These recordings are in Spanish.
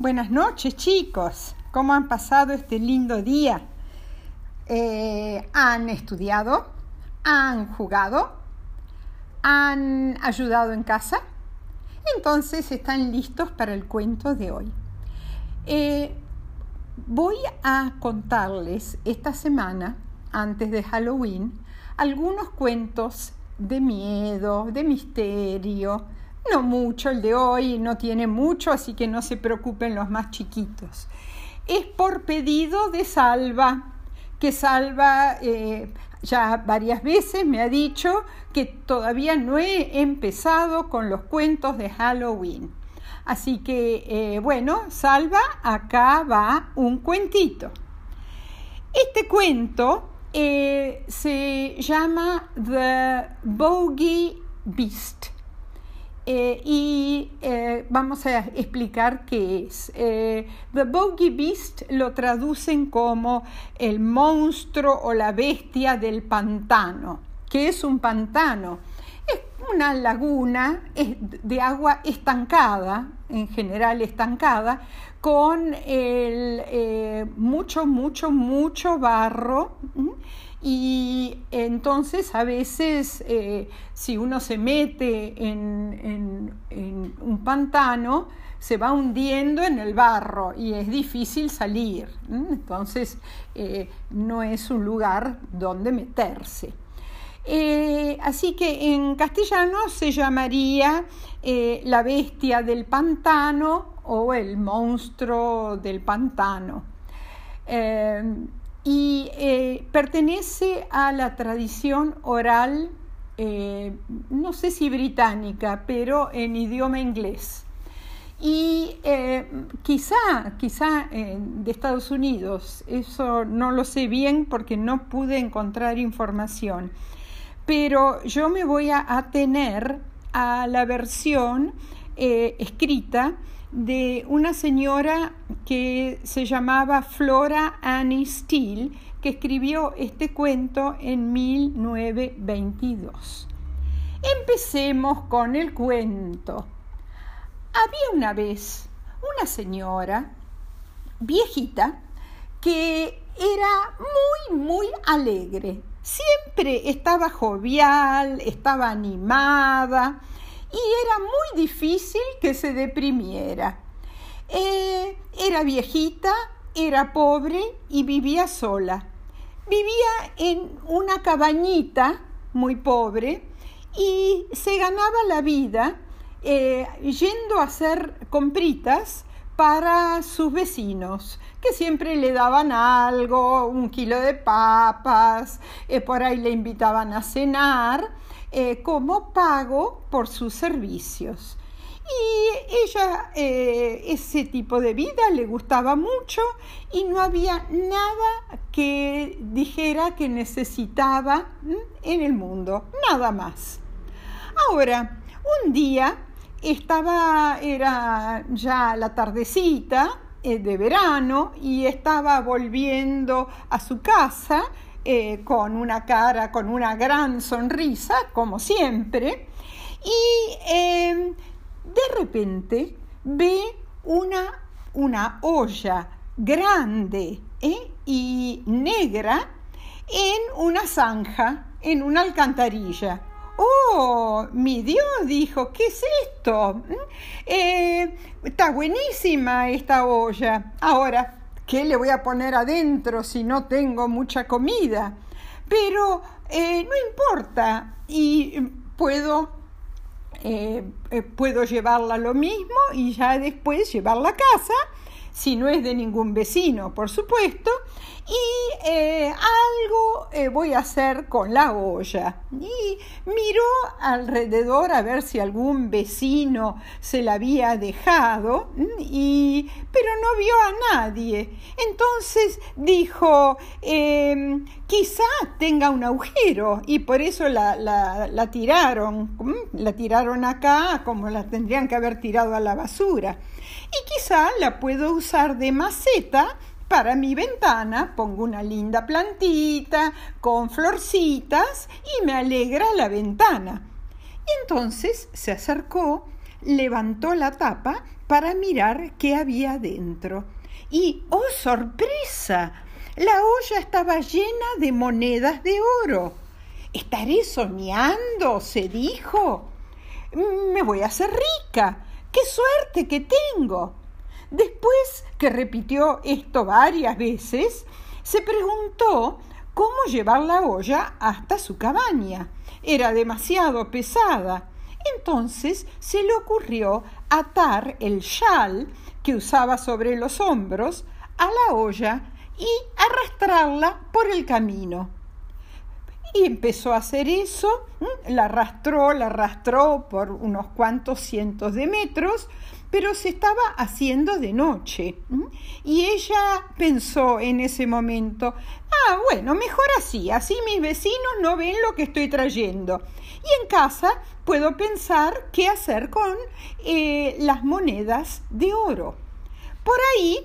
Buenas noches chicos, ¿cómo han pasado este lindo día? Eh, ¿Han estudiado? ¿Han jugado? ¿Han ayudado en casa? Entonces están listos para el cuento de hoy. Eh, voy a contarles esta semana, antes de Halloween, algunos cuentos de miedo, de misterio, no mucho, el de hoy no tiene mucho, así que no se preocupen los más chiquitos. Es por pedido de Salva, que Salva eh, ya varias veces me ha dicho que todavía no he empezado con los cuentos de Halloween. Así que, eh, bueno, Salva, acá va un cuentito. Este cuento eh, se llama The Bogey Beast eh, y eh, vamos a explicar qué es. Eh, the Bogey Beast lo traducen como el monstruo o la bestia del pantano. ¿Qué es un pantano? Es una laguna de agua estancada, en general estancada, con mucho, mucho, mucho barro y entonces a veces eh, si uno se mete en, un pantano, se va hundiendo en el barro y es difícil salir. Entonces eh, no es un lugar donde meterse. Eh, así que en castellano se llamaría la bestia del pantano o el monstruo del pantano y eh, pertenece a la tradición oral, eh, no sé si británica, pero en idioma inglés. Y eh, quizá, quizá de Estados Unidos, eso no lo sé bien porque no pude encontrar información, pero yo me voy a atener a la versión escrita de una señora que se llamaba Flora Annie Steele, que escribió este cuento en 1922. Empecemos con el cuento. Había una vez una señora viejita que era muy, muy alegre. Siempre estaba jovial, estaba animada y era muy difícil que se deprimiera. Eh, era viejita, era pobre y vivía sola. Vivía en una cabañita muy pobre y se ganaba la vida eh, yendo a hacer compritas para sus vecinos, que siempre le daban algo, un kilo de papas, eh, por ahí le invitaban a cenar eh, como pago por sus servicios. Y ella eh, ese tipo de vida le gustaba mucho y no había nada que dijera que necesitaba en el mundo, nada más. Ahora, un día estaba, era ya la tardecita eh, de verano y estaba volviendo a su casa eh, con una cara, con una gran sonrisa, como siempre, y em, de repente ve una, una olla grande ¿eh? y negra en una zanja, en una alcantarilla. Oh, mi Dios, dijo, ¿qué es esto? ¿Mm? Eh, está buenísima esta olla. Ahora, ¿Qué le voy a poner adentro si no tengo mucha comida? Pero eh, no importa y puedo, eh, eh, puedo llevarla lo mismo y ya después llevarla a casa si no es de ningún vecino, por supuesto, y eh, algo eh, voy a hacer con la olla. Y miró alrededor a ver si algún vecino se la había dejado, y, pero no vio a nadie. Entonces dijo, eh, quizá tenga un agujero y por eso la, la tiraron, la tiraron acá como la tendrían que haber tirado a la basura y quizá la puedo usar de maceta para mi ventana pongo una linda plantita con florcitas y me alegra la ventana. Y entonces se acercó, levantó la tapa para mirar qué había dentro. Y, oh sorpresa, la olla estaba llena de monedas de oro. Estaré soñando, se dijo. Me voy a hacer rica. ¡Qué suerte que tengo! Después que repitió esto varias veces, se preguntó cómo llevar la olla hasta su cabaña. Era demasiado pesada. Entonces se le ocurrió atar el chal que usaba sobre los hombros a la olla y arrastrarla por el camino. Y empezó a hacer eso, la arrastró, la arrastró por unos cuantos cientos de metros, pero se estaba haciendo de noche. Y ella pensó en ese momento, ah, bueno, mejor así, así mis vecinos no ven lo que estoy trayendo. Y en casa puedo pensar qué hacer con eh, las monedas de oro. Por ahí,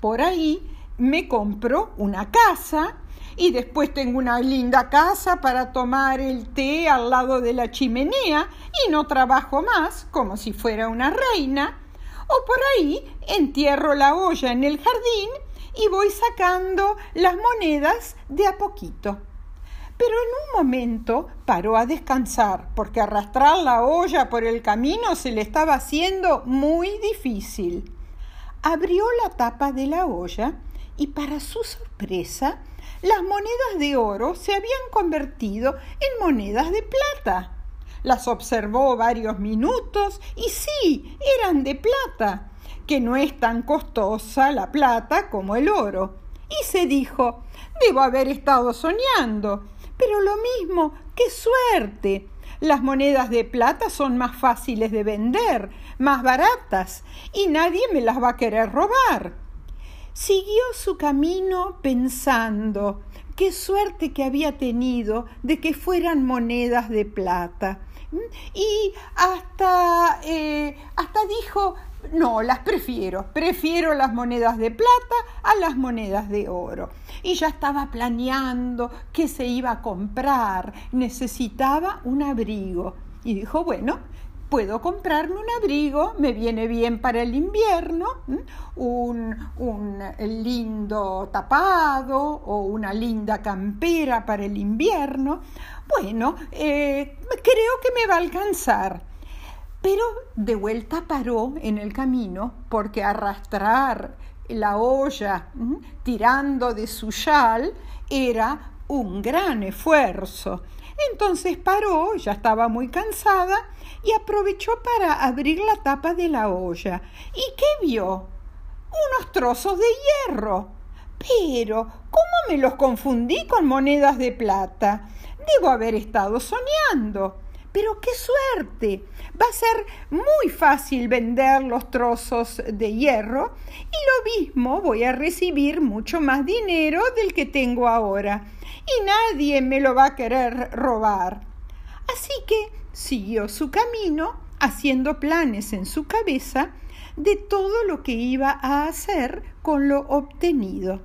por ahí me compro una casa y después tengo una linda casa para tomar el té al lado de la chimenea y no trabajo más como si fuera una reina. O por ahí entierro la olla en el jardín y voy sacando las monedas de a poquito. Pero en un momento paró a descansar porque arrastrar la olla por el camino se le estaba haciendo muy difícil. Abrió la tapa de la olla y para su sorpresa las monedas de oro se habían convertido en monedas de plata. Las observó varios minutos y sí, eran de plata, que no es tan costosa la plata como el oro. Y se dijo, debo haber estado soñando. Pero lo mismo, qué suerte. Las monedas de plata son más fáciles de vender, más baratas, y nadie me las va a querer robar. Siguió su camino pensando qué suerte que había tenido de que fueran monedas de plata. Y hasta, eh, hasta dijo, no, las prefiero, prefiero las monedas de plata a las monedas de oro. Y ya estaba planeando qué se iba a comprar, necesitaba un abrigo. Y dijo, bueno, puedo comprarme un abrigo, me viene bien para el invierno, un, un, lindo tapado o una linda campera para el invierno. Bueno, eh, creo que me va a alcanzar. Pero de vuelta paró en el camino porque arrastrar la olla tirando de su chal era un gran esfuerzo. Entonces paró, ya estaba muy cansada, y aprovechó para abrir la tapa de la olla. ¿Y qué vio? Unos trozos de hierro. Pero, ¿cómo me los confundí con monedas de plata? Debo haber estado soñando. Pero qué suerte. Va a ser muy fácil vender los trozos de hierro y lo mismo voy a recibir mucho más dinero del que tengo ahora y nadie me lo va a querer robar. Así que siguió su camino haciendo planes en su cabeza de todo lo que iba a hacer con lo obtenido.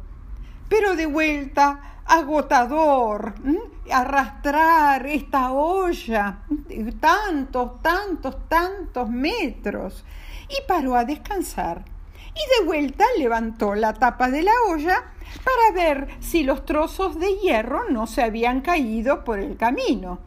Pero de vuelta, agotador, arrastrar esta olla tantos, tantos, tantos metros. Y paró a descansar. Y de vuelta levantó la tapa de la olla para ver si los trozos de hierro no se habían caído por el camino.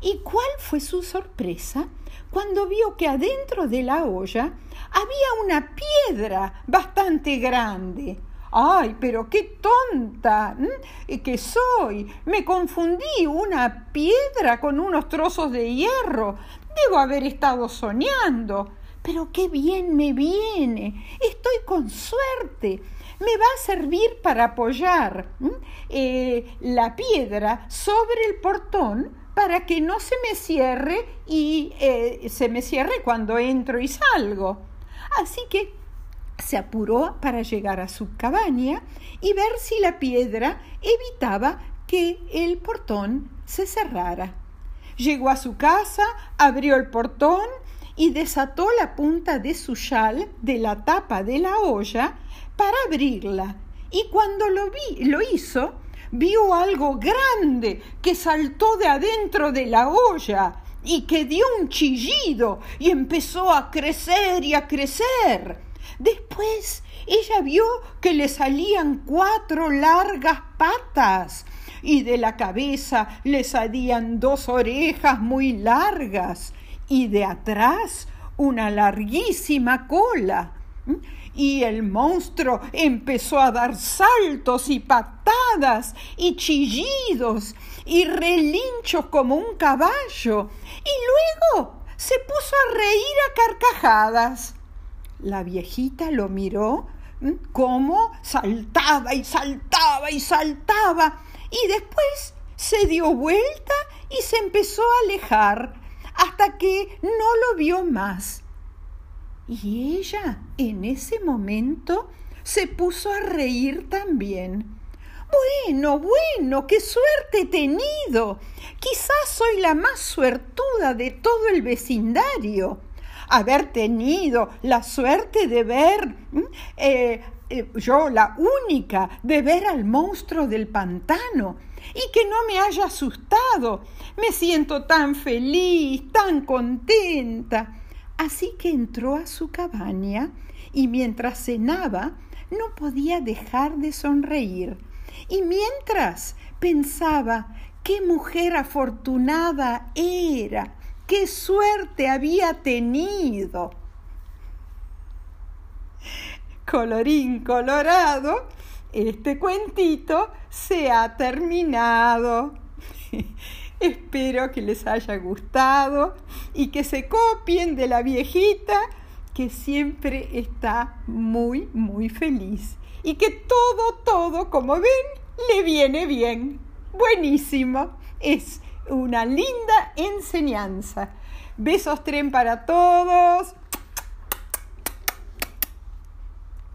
¿Y cuál fue su sorpresa cuando vio que adentro de la olla había una piedra bastante grande? ¡Ay, pero qué tonta que soy! Me confundí una piedra con unos trozos de hierro. Debo haber estado soñando. Pero qué bien me viene. Estoy con suerte me va a servir para apoyar eh, la piedra sobre el portón para que no se me cierre y eh, se me cierre cuando entro y salgo. Así que se apuró para llegar a su cabaña y ver si la piedra evitaba que el portón se cerrara. Llegó a su casa, abrió el portón y desató la punta de su chal de la tapa de la olla para abrirla. Y cuando lo vi, lo hizo, vio algo grande que saltó de adentro de la olla. y que dio un chillido y empezó a crecer y a crecer. Después ella vio que le salían cuatro largas patas y de la cabeza le salían dos orejas muy largas y de atrás una larguísima cola. Y el monstruo empezó a dar saltos y patadas y chillidos y relinchos como un caballo. Y luego se puso a reír a carcajadas. La viejita lo miró cómo saltaba y saltaba y saltaba y después se dio vuelta y se empezó a alejar hasta que no lo vio más. Y ella en ese momento se puso a reír también. Bueno, bueno, qué suerte he tenido. Quizás soy la más suertuda de todo el vecindario. Haber tenido la suerte de ver, eh, eh, yo la única, de ver al monstruo del pantano y que no me haya asustado. Me siento tan feliz, tan contenta. Así que entró a su cabaña y mientras cenaba no podía dejar de sonreír. Y mientras pensaba qué mujer afortunada era, qué suerte había tenido. Colorín colorado, este cuentito se ha terminado. Espero que les haya gustado y que se copien de la viejita que siempre está muy, muy feliz y que todo, todo, como ven, le viene bien. Buenísimo. Es una linda enseñanza. Besos tren para todos.